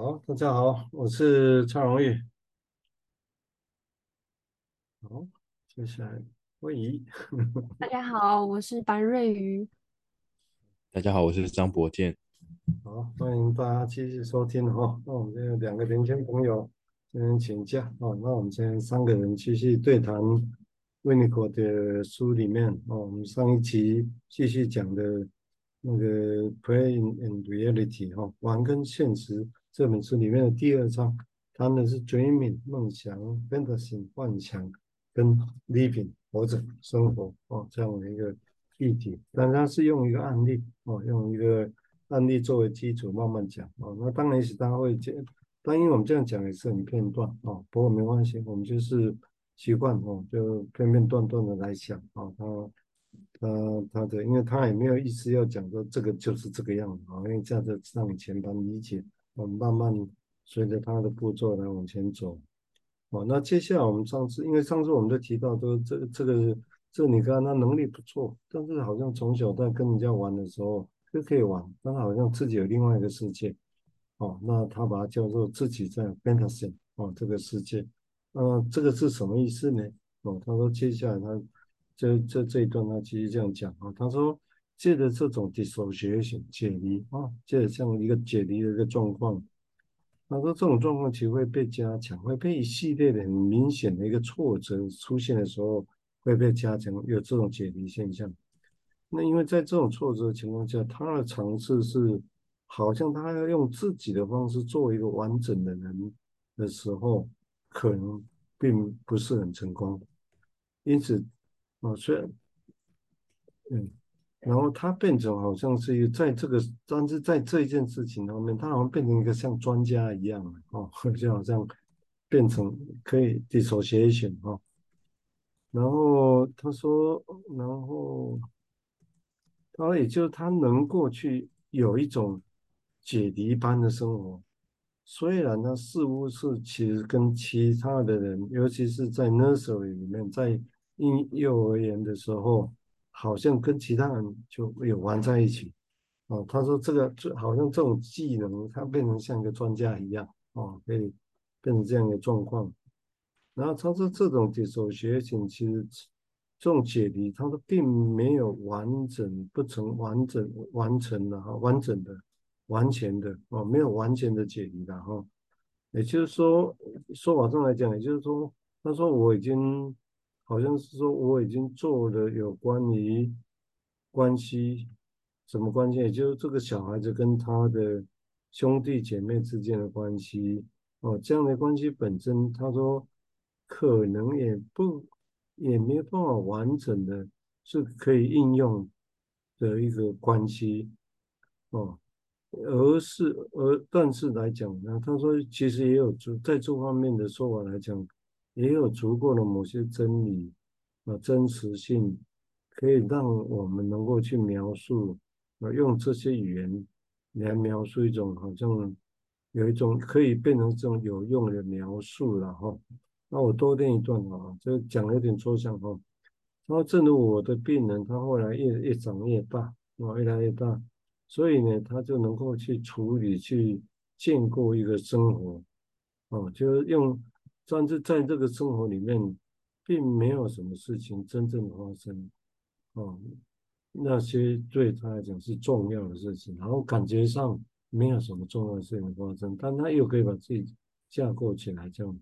好，大家好，我是蔡荣玉。好，接下来魏怡。大家好，我是白瑞瑜。大家好，我是张博健。好，欢迎大家继续收听哈。那我们这有两个年轻朋友今天请假哦，那我们今天三个人继续对谈维尼口的书里面哦。我们上一集继续讲的那个 Play and Reality 哈，玩跟现实。这本书里面的第二章谈的是 dreaming 梦想、fantasy 幻想跟 living 活着生活哦这样的一个议题，但它是用一个案例哦，用一个案例作为基础慢慢讲哦。那当然是大家会讲，但因为我们这样讲也是很片段哦，不过没关系，我们就是习惯哦，就片片段段的来讲哦。他他他的，因为他也没有意思要讲说这个就是这个样子啊，因为这样子让你全盘理解。我们慢慢随着他的步骤来往前走，哦，那接下来我们上次，因为上次我们都提到，都这这个这你看他能力不错，但是好像从小在跟人家玩的时候就可以玩，但是好像自己有另外一个世界，哦，那他把它叫做自己在 fantasy 哦这个世界，呃，这个是什么意思呢？哦，他说接下来他这这这一段他继续这样讲啊，他说。借着这种 dissociation 解离啊，借着这样一个解离的一个状况，他说这种状况其实会被加强，会被一系列的很明显的一个挫折出现的时候会被加强，有这种解离现象。那因为在这种挫折的情况下，他的尝试是好像他要用自己的方式做一个完整的人的时候，可能并不是很成功。因此，啊，虽然，嗯。然后他变成好像是一个在这个，但是在这一件事情上面，他好像变成一个像专家一样哦，就好像变成可以 dissociation 哦。然后他说，然后他也就他能够去有一种解离般的生活，虽然他似乎是其实跟其他的人，尤其是在 nursery 里面，在婴幼儿园的时候。好像跟其他人就没有玩在一起，哦，他说这个就好像这种技能，他变成像一个专家一样，哦，可以变成这样一个状况。然后他说这种解手学习，其实这种解离，他说并没有完整，不成完整完成的哈，完整的、完全的哦，没有完全的解离的哈。也就是说，说法上来讲，也就是说，他说我已经。好像是说我已经做了有关于关系什么关系，也就是这个小孩子跟他的兄弟姐妹之间的关系哦，这样的关系本身，他说可能也不也没有办法完整的是可以应用的一个关系哦，而是而但是来讲呢，他说其实也有在这方面的说法来讲。也有足够的某些真理啊，真实性可以让我们能够去描述啊，用这些语言来描述一种好像有一种可以变成这种有用的描述了哈。那我多念一段啊，就讲的有点抽象哈。然后正如我的病人，他后来越越长越大啊，越来越大，所以呢，他就能够去处理、去建构一个生活啊，就是用。但是在这个生活里面，并没有什么事情真正发生，哦，那些对他来讲是重要的事情，然后感觉上没有什么重要的事情发生，但他又可以把自己架构起来，这样，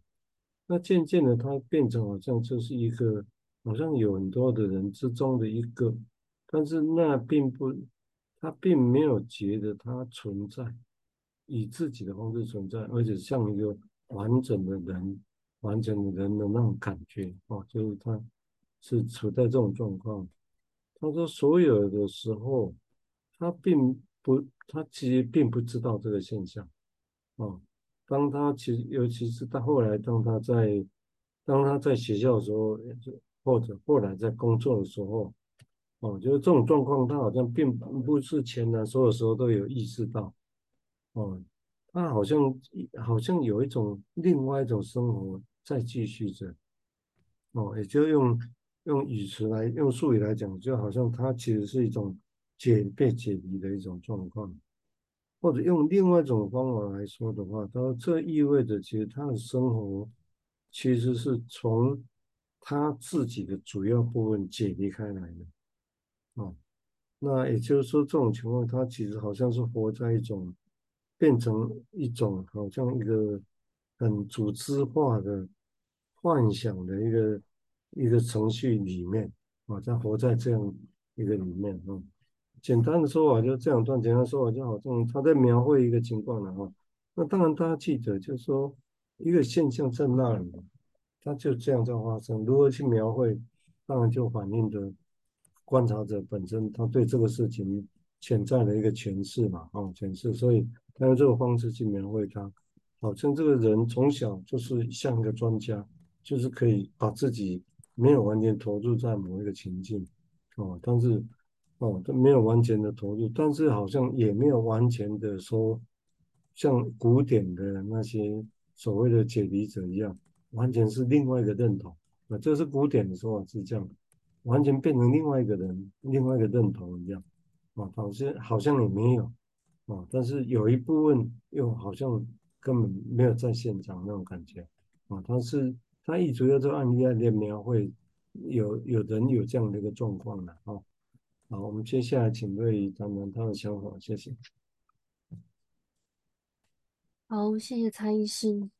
那渐渐的他变成好像就是一个，好像有很多的人之中的一个，但是那并不，他并没有觉得他存在，以自己的方式存在，而且像一个完整的人。完整的人的那种感觉哦，就是他是处在这种状况。他说，所有的时候，他并不，他其实并不知道这个现象哦。当他其实，尤其是到后来，当他在当他在学校的时候，或者后来在工作的时候，哦，就是这种状况，他好像并不是前来所有时候都有意识到哦。他好像好像有一种另外一种生活再继续着，哦，也就用用语词来用术语来讲，就好像他其实是一种解被解离的一种状况。或者用另外一种方法来说的话，他说这意味着其实他的生活其实是从他自己的主要部分解离开来的。哦，那也就是说，这种情况他其实好像是活在一种变成一种好像一个很组织化的幻想的一个一个程序里面啊，他活在这样一个里面啊。简单的说法就这样段，简单的说法就好像他在描绘一个情况了哈。那当然大家记得，就是说一个现象在那里，它就这样在发生。如何去描绘，当然就反映着观察者本身他对这个事情潜在的一个诠释嘛，啊，诠释。所以他用这个方式去描绘他，好像这个人从小就是像一个专家，就是可以把自己没有完全投入在某一个情境，哦，但是。哦，他没有完全的投入，但是好像也没有完全的说，像古典的那些所谓的解离者一样，完全是另外一个认同。啊，这是古典的说法是这样，完全变成另外一个人，另外一个认同一样。啊，好像好像也没有，啊，但是有一部分又好像根本没有在现场那种感觉。啊，但是他一直要这个案例来描绘，有有人有这样的一个状况的啊。好，我们接下来请瑞怡谈谈他的想法，谢谢。好，谢谢蔡医师。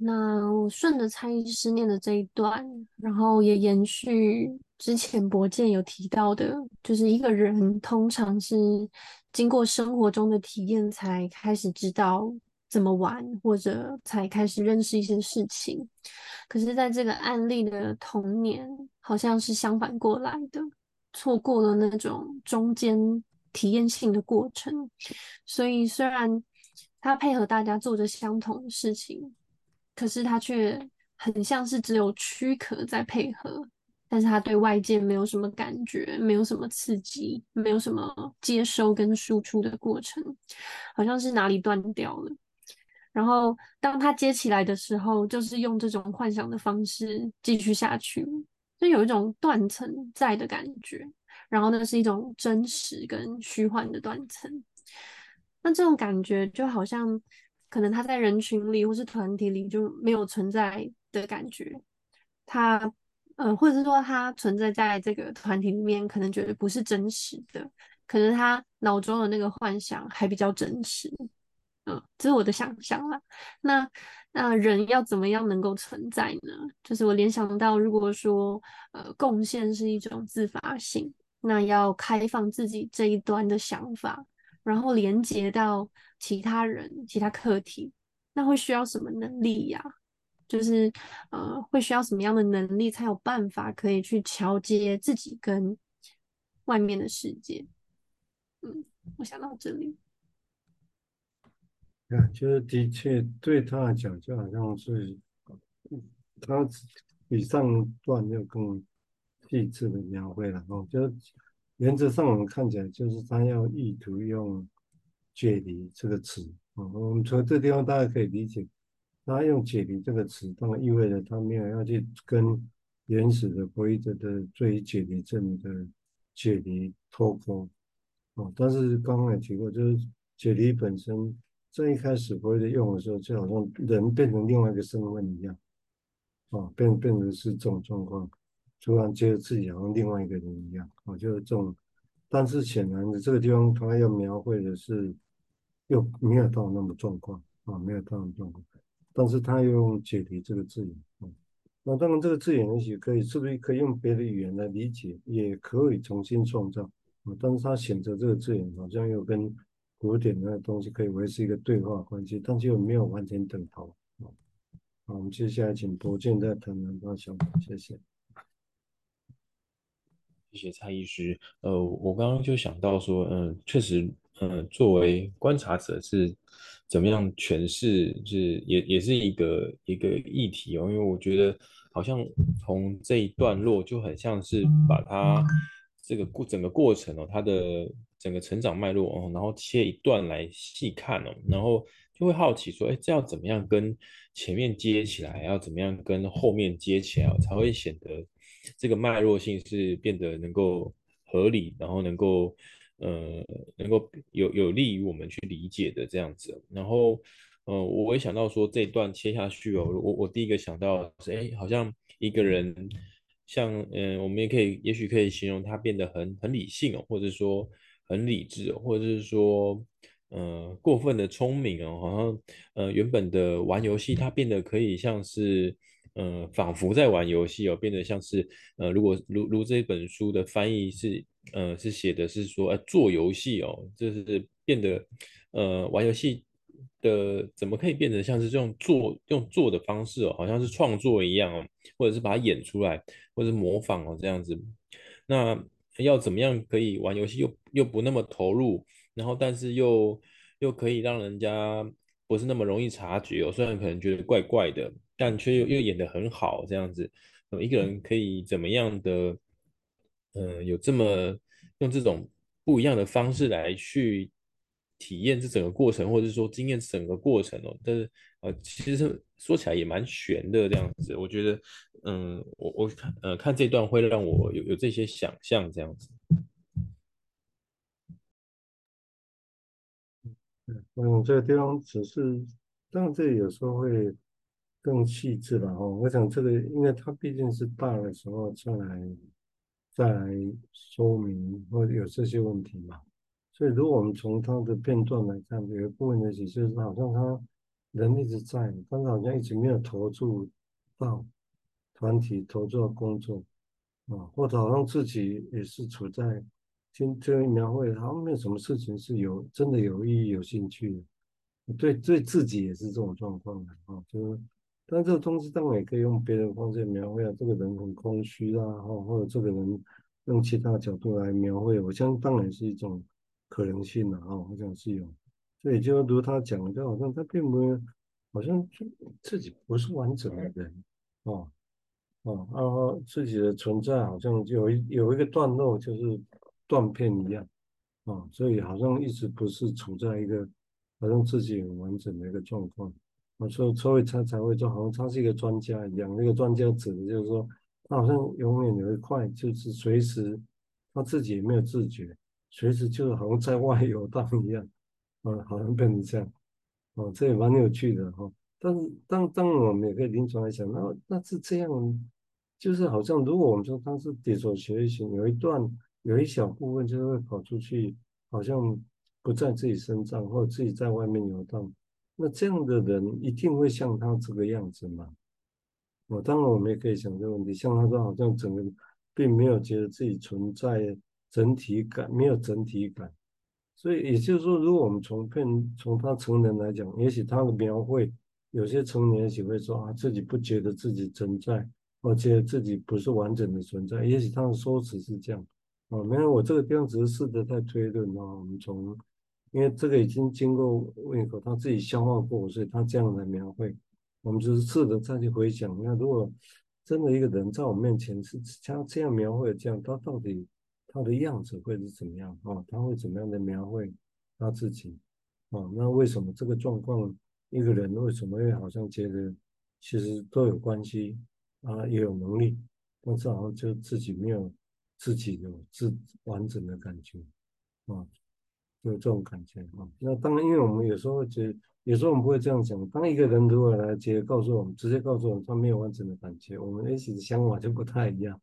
那我顺着蔡医师念的这一段，然后也延续之前博建有提到的，就是一个人通常是经过生活中的体验，才开始知道怎么玩，或者才开始认识一些事情。可是，在这个案例的童年，好像是相反过来的。错过了那种中间体验性的过程，所以虽然他配合大家做着相同的事情，可是他却很像是只有躯壳在配合，但是他对外界没有什么感觉，没有什么刺激，没有什么接收跟输出的过程，好像是哪里断掉了。然后当他接起来的时候，就是用这种幻想的方式继续下去。就有一种断层在的感觉，然后那是一种真实跟虚幻的断层。那这种感觉就好像，可能他在人群里或是团体里就没有存在的感觉。他，呃，或者是说他存在在这个团体里面，可能觉得不是真实的，可能他脑中的那个幻想还比较真实。嗯，这是我的想象啦。那。那人要怎么样能够存在呢？就是我联想到，如果说呃贡献是一种自发性，那要开放自己这一端的想法，然后连接到其他人、其他课题，那会需要什么能力呀？就是呃会需要什么样的能力才有办法可以去桥接自己跟外面的世界？嗯，我想到这里。啊，就是的确对他来讲，就好像是他比上段要更细致的描绘了哦。就原则上我们看起来，就是他要意图用“解离”这个词啊。我们从这地方大家可以理解，他用“解离”这个词，当然意味着他没有要去跟原始的弗洛伊德的最解离症的解离脱钩哦。但是刚刚也提过，就是解离本身。在一开始弗洛伊德用的时候，就好像人变成另外一个身份一样，啊，变变成是这种状况，突然觉得自己好像另外一个人一样，啊，就是这种。但是显然的，这个地方他要描绘的是又没有到那么状况，啊，没有到那么状况。但是他又用解离这个字眼，啊，那当然这个字眼也许可以，是不是可以用别的语言来理解，也可以重新创造，啊，但是他选择这个字眼，好像又跟。古典的东西可以维持一个对话关系，但是又没有完全等同。好，我们接下来请博健再谈谈他想法，谢谢。谢谢蔡医师。呃，我刚刚就想到说，嗯、呃，确实，嗯、呃，作为观察者是怎么样诠释，是也也是一个一个议题哦。因为我觉得好像从这一段落就很像是把它这个过整个过程哦，它的。整个成长脉络哦，然后切一段来细看哦，然后就会好奇说，哎，这要怎么样跟前面接起来，要怎么样跟后面接起来，才会显得这个脉络性是变得能够合理，然后能够呃能够有有利于我们去理解的这样子。然后，呃，我也想到说这一段切下去哦，我我第一个想到是，哎，好像一个人像，嗯、我们也可以，也许可以形容他变得很很理性哦，或者说很理智哦，或者是说。呃，过分的聪明哦，好像呃原本的玩游戏，他变得可以像是呃仿佛在玩游戏哦，变得像是呃如果如如这本书的翻译是呃是写的是说呃做游戏哦，就是变得呃玩游戏的怎么可以变得像是这种做用做的方式哦，好像是创作一样哦，或者是把它演出来，或者是模仿哦这样子，那要怎么样可以玩游戏又又不那么投入？然后，但是又又可以让人家不是那么容易察觉哦。虽然可能觉得怪怪的，但却又又演得很好，这样子。呃，一个人可以怎么样的？呃，有这么用这种不一样的方式来去体验这整个过程，或者说经验整个过程哦。但是呃，其实说起来也蛮悬的这样子。我觉得，嗯，我我看呃看这段会让我有有这些想象这样子。嗯，这个地方只是，当然这有时候会更细致吧。哦，我想这个，因为它毕竟是大的时候再来再来说明或者有这些问题嘛。所以如果我们从他的片段来看，有一部分的解释是好像他人一直在，但是好像一直没有投注到团体，投注到工作啊，或者好像自己也是处在。听这个描绘，好像没有什么事情是有真的有意义、有兴趣的。对，对自己也是这种状况的啊。就是，但这个东西当然也可以用别的方式描绘啊。这个人很空虚啊，或或者这个人用其他角度来描绘，我相信当然是一种可能性的啊。我想是有，所以就如他讲的，就好像他并没有，好像自己不是完整的人啊啊啊，自己的存在好像就有一有一个段落就是。断片一样，啊，所以好像一直不是处在一个好像自己很完整的一个状况，啊，所以所以他才会说，好像他是一个专家一样。那个专家指的就是说，他好像永远有一块，就是随时他自己也没有自觉，随时就是好像在外游荡一样，啊，好像变成这样，啊，这也蛮有趣的哈。但是当当我们也可以临床来想，那那是这样，就是好像如果我们说他是迭所学习有一段。有一小部分就是会跑出去，好像不在自己身上，或者自己在外面游荡。那这样的人一定会像他这个样子吗？我当然我们也可以想这个问题，像他说好像整个并没有觉得自己存在整体感，没有整体感。所以也就是说，如果我们从片从他成人来讲，也许他的描绘，有些成年也许会说啊，自己不觉得自己存在，而且自己不是完整的存在。也许他的说辞是这样。哦，没有，我这个地方只是试着在推论啊。我们从，因为这个已经经过胃口他自己消化过，所以他这样来描绘。我们只是试着再去回想，那如果真的一个人在我面前是像这样描绘，这样他到底他的样子会是怎么样啊？他会怎么样的描绘他自己？啊，那为什么这个状况，一个人为什么会好像觉得其实都有关系啊，也有能力，但是好像就自己没有。自己有自完整的感觉啊，有这种感觉啊。那当然，因为我们有时候会觉得，有时候我们不会这样讲。当一个人如果来直接告诉我们，直接告诉我们他没有完整的感觉，我们也许想法就不太一样。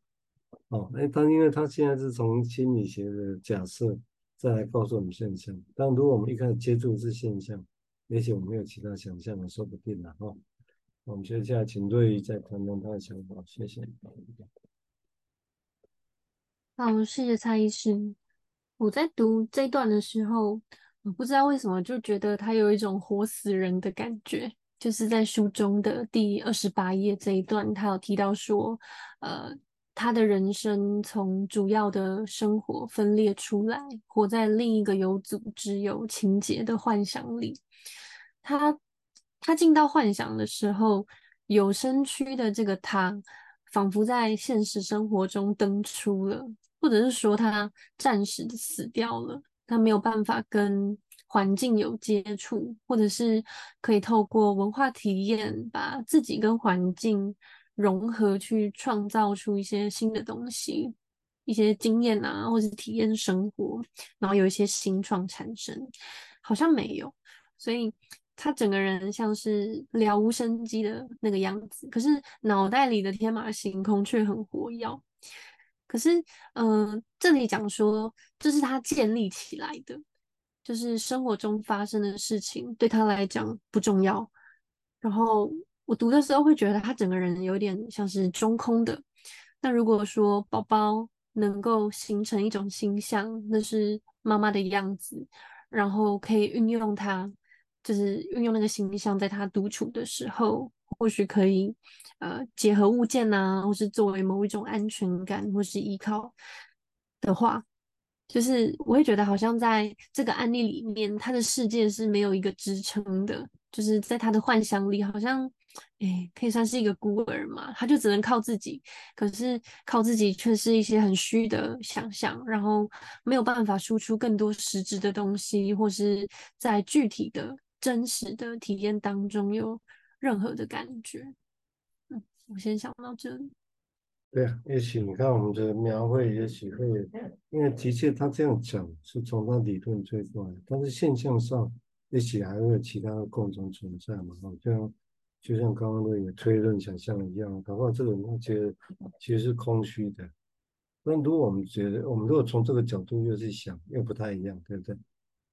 哦，哎，他因为他现在是从心理学的假设再来告诉我们现象。但如果我们一开始接触是现象，也许我们没有其他想象的，说不定了哈。我们接下来请瑞再谈谈他的想法，谢谢。好，谢谢蔡医师。我在读这段的时候，我不知道为什么就觉得他有一种活死人的感觉。就是在书中的第二十八页这一段，他有提到说，呃，他的人生从主要的生活分裂出来，活在另一个有组织、有情节的幻想里。他他进到幻想的时候，有身躯的这个他，仿佛在现实生活中登出了。或者是说他暂时的死掉了，他没有办法跟环境有接触，或者是可以透过文化体验，把自己跟环境融合，去创造出一些新的东西。一些经验啊，或是体验生活，然后有一些新创产生，好像没有，所以他整个人像是了无生机的那个样子，可是脑袋里的天马行空却很活跃。可是，嗯、呃，这里讲说这是他建立起来的，就是生活中发生的事情对他来讲不重要。然后我读的时候会觉得他整个人有点像是中空的。那如果说宝宝能够形成一种形象，那是妈妈的样子，然后可以运用它，就是运用那个形象，在他独处的时候，或许可以呃结合物件啊，或是作为某一种安全感或是依靠的话，就是我会觉得好像在这个案例里面，他的世界是没有一个支撑的，就是在他的幻想里好像。哎，可以算是一个孤儿嘛？他就只能靠自己，可是靠自己却是一些很虚的想象，然后没有办法输出更多实质的东西，或是在具体的真实的体验当中有任何的感觉。嗯，我先想到这里。对啊，也许你看我们的描绘，也许会，因为的确他这样讲是从他理论推出来，但是现象上也许还会有其他的共同存在嘛，好像。就像刚刚那个推论想象一样，搞不好这个我觉得其实是空虚的。那如果我们觉得，我们如果从这个角度又去想，又不太一样，对不对？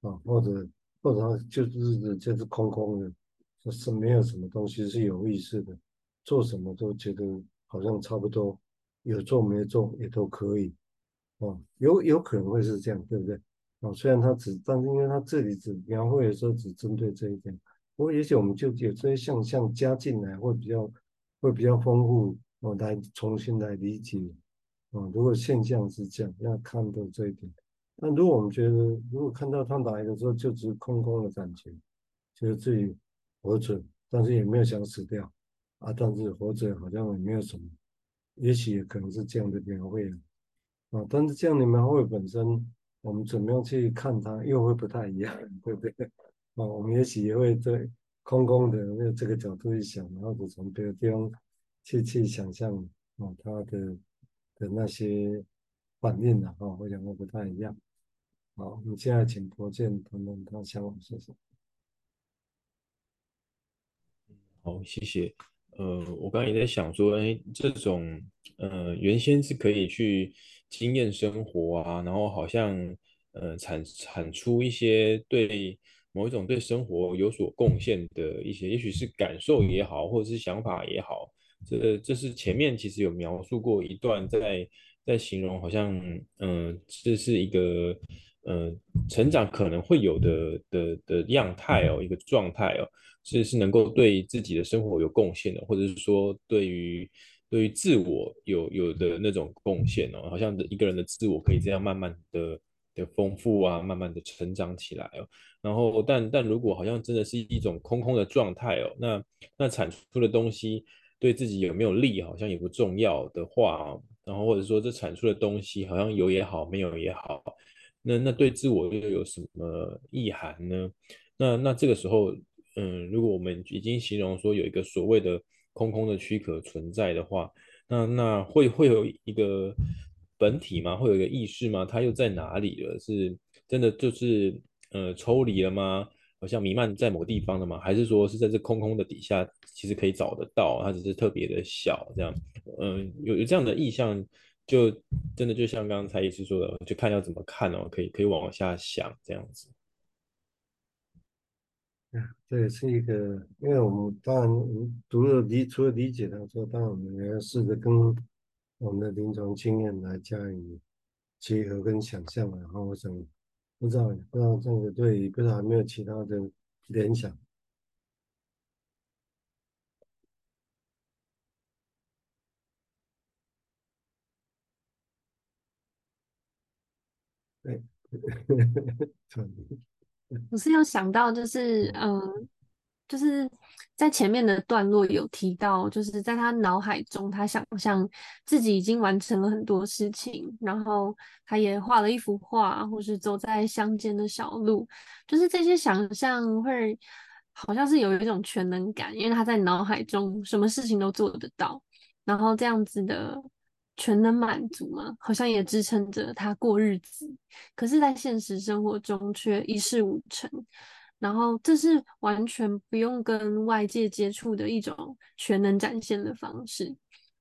啊，或者或者就是就是空空的，就是没有什么东西是有意识的，做什么都觉得好像差不多，有做没做也都可以。哦，有有可能会是这样，对不对？啊，虽然他只，但是因为他这里只描绘的时候只针对这一点。不过，也许我们就有这些现象加进来，会比较会比较丰富，我来重新来理解。啊，如果现象是这样，要看到这一点。那如果我们觉得，如果看到他来的时候就只是空空的感觉，觉得自己活着，但是也没有想死掉啊，但是活着好像也没有什么，也许也可能是这样的描绘啊。但是这样的描绘本身，我们怎么样去看它，又会不太一样，对不对？哦，我们也许也会对空空的用这个角度去想，然后就从别的地方去去想象哦，他的的那些反应呢，哈，我想会不太一样。好，我们现在请郭健谈谈他想法是什么。好，谢谢。呃，我刚刚也在想说，哎，这种呃，原先是可以去经验生活啊，然后好像呃，产产出一些对。某一种对生活有所贡献的一些，也许是感受也好，或者是想法也好，这这是前面其实有描述过一段在，在形容好像，嗯、呃，这是一个，嗯、呃，成长可能会有的的的样态哦，一个状态哦，是是能够对自己的生活有贡献的，或者是说对于对于自我有有的那种贡献哦，好像一个人的自我可以这样慢慢的。的丰富啊，慢慢的成长起来哦。然后，但但如果好像真的是一种空空的状态哦，那那产出的东西对自己有没有利，好像也不重要的话，然后或者说这产出的东西好像有也好，没有也好，那那对自我又有什么意涵呢？那那这个时候，嗯，如果我们已经形容说有一个所谓的空空的躯壳存在的话，那那会会有一个。本体吗？会有一个意识吗？它又在哪里了？是真的就是呃抽离了吗？好像弥漫在某个地方的吗？还是说是在这空空的底下，其实可以找得到？它只是特别的小，这样。嗯、有有这样的意象，就真的就像刚刚蔡医师说的，就看要怎么看哦，可以可以往下想这样子。啊，这也是一个，因为我们当然读了理，除了理解它之后，当然我们也要试着跟。我们的临床经验来加以结合跟想象，然后我想不知道不知道这个对，不知道还没有其他的联想。对，我是有想到，就是嗯。就是在前面的段落有提到，就是在他脑海中，他想象自己已经完成了很多事情，然后他也画了一幅画，或是走在乡间的小路，就是这些想象会好像是有一种全能感，因为他在脑海中什么事情都做得到，然后这样子的全能满足嘛，好像也支撑着他过日子。可是，在现实生活中却一事无成。然后，这是完全不用跟外界接触的一种全能展现的方式。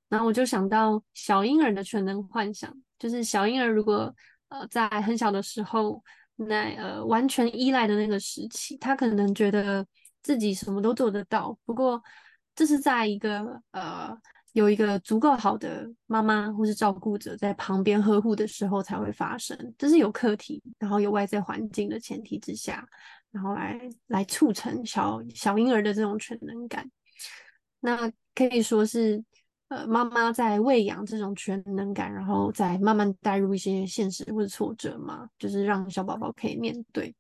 然后，我就想到小婴儿的全能幻想，就是小婴儿如果呃在很小的时候，那呃完全依赖的那个时期，他可能觉得自己什么都做得到。不过，这是在一个呃有一个足够好的妈妈或是照顾者在旁边呵护的时候才会发生。这是有课题，然后有外在环境的前提之下。然后来来促成小小婴儿的这种全能感，那可以说是呃妈妈在喂养这种全能感，然后再慢慢带入一些现实或者挫折嘛，就是让小宝宝可以面对。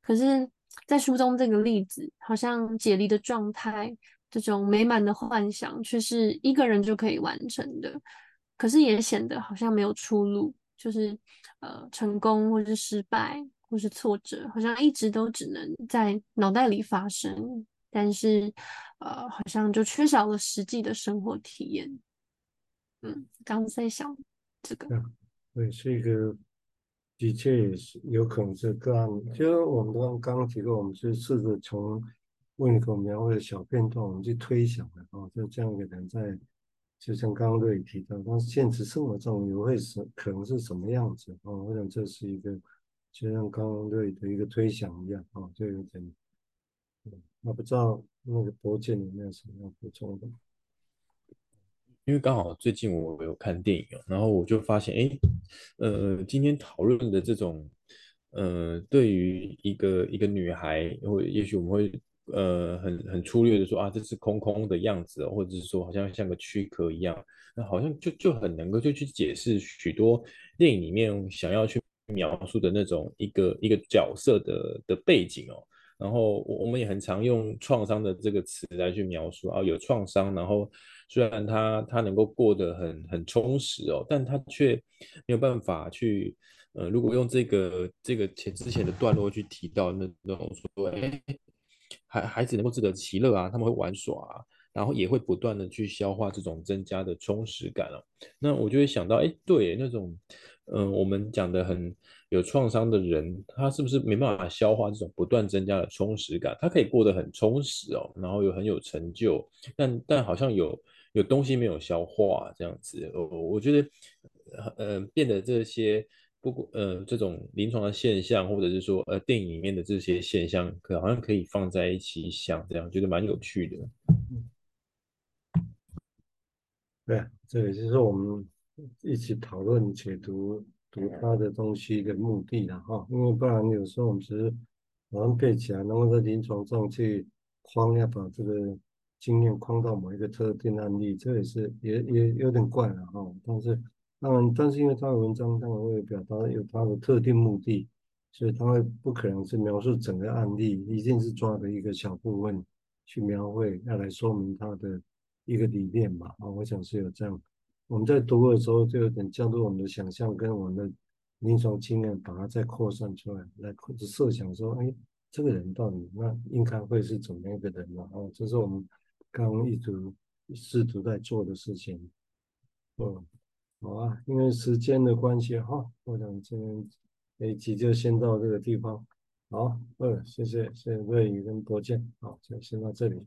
可是，在书中这个例子，好像解离的状态，这种美满的幻想，却是一个人就可以完成的。可是也显得好像没有出路，就是呃成功或是失败。或是挫折，好像一直都只能在脑袋里发生，但是，呃，好像就缺少了实际的生活体验。嗯，刚刚在想这个，对，是一个，的确也是有可能是个案。就我们刚刚提过，我们是试着从温尼可描绘的小片段，我们去推想的啊，就这样一个人在，就像刚刚瑞提到，但是现实生活中也会是可能是什么样子啊？我想这是一个。就像刚刚对的一个推想一样啊，就有点，那不知道那个博建有没有什么要补充的？因为刚好最近我有看电影，然后我就发现，哎，呃，今天讨论的这种，呃，对于一个一个女孩，或也许我们会呃很很粗略的说啊，这是空空的样子，或者是说好像像个躯壳一样，那好像就就很能够就去解释许多电影里面想要去。描述的那种一个一个角色的的背景哦，然后我我们也很常用创伤的这个词来去描述啊，有创伤，然后虽然他他能够过得很很充实哦，但他却没有办法去呃，如果用这个这个前之前的段落去提到那那种说，哎，孩孩子能够自得其乐啊，他们会玩耍啊，然后也会不断的去消化这种增加的充实感哦，那我就会想到，哎，对，那种。嗯，我们讲的很有创伤的人，他是不是没办法消化这种不断增加的充实感？他可以过得很充实哦，然后又很有成就，但但好像有有东西没有消化这样子。我我觉得，呃，变得这些不过呃这种临床的现象，或者是说呃电影里面的这些现象，可好像可以放在一起想，这样觉得蛮有趣的。对，这也就是我们。一起讨论解读读他的东西的目的了哈，因为不然有时候我们只是把它背起来，然后在临床上去框要把这个经验框到某一个特定案例，这也是也也有点怪了哈。但是当然，但是因为他的文章当然会表达有他的特定目的，所以他会不可能是描述整个案例，一定是抓的一个小部分去描绘，要来说明他的一个理念嘛啊，我想是有这样。我们在读的时候，就有点加入我们的想象跟我们的临床经验，把它再扩散出来，来设想说，哎，这个人到底那应该会是怎么样一个人呢？哦，这是我们刚一直试图在做的事情。嗯，好啊，因为时间的关系哈，我想今天这一集就先到这个地方。好，嗯，谢谢，谢谢瑞宇跟博建，好，就先到这里。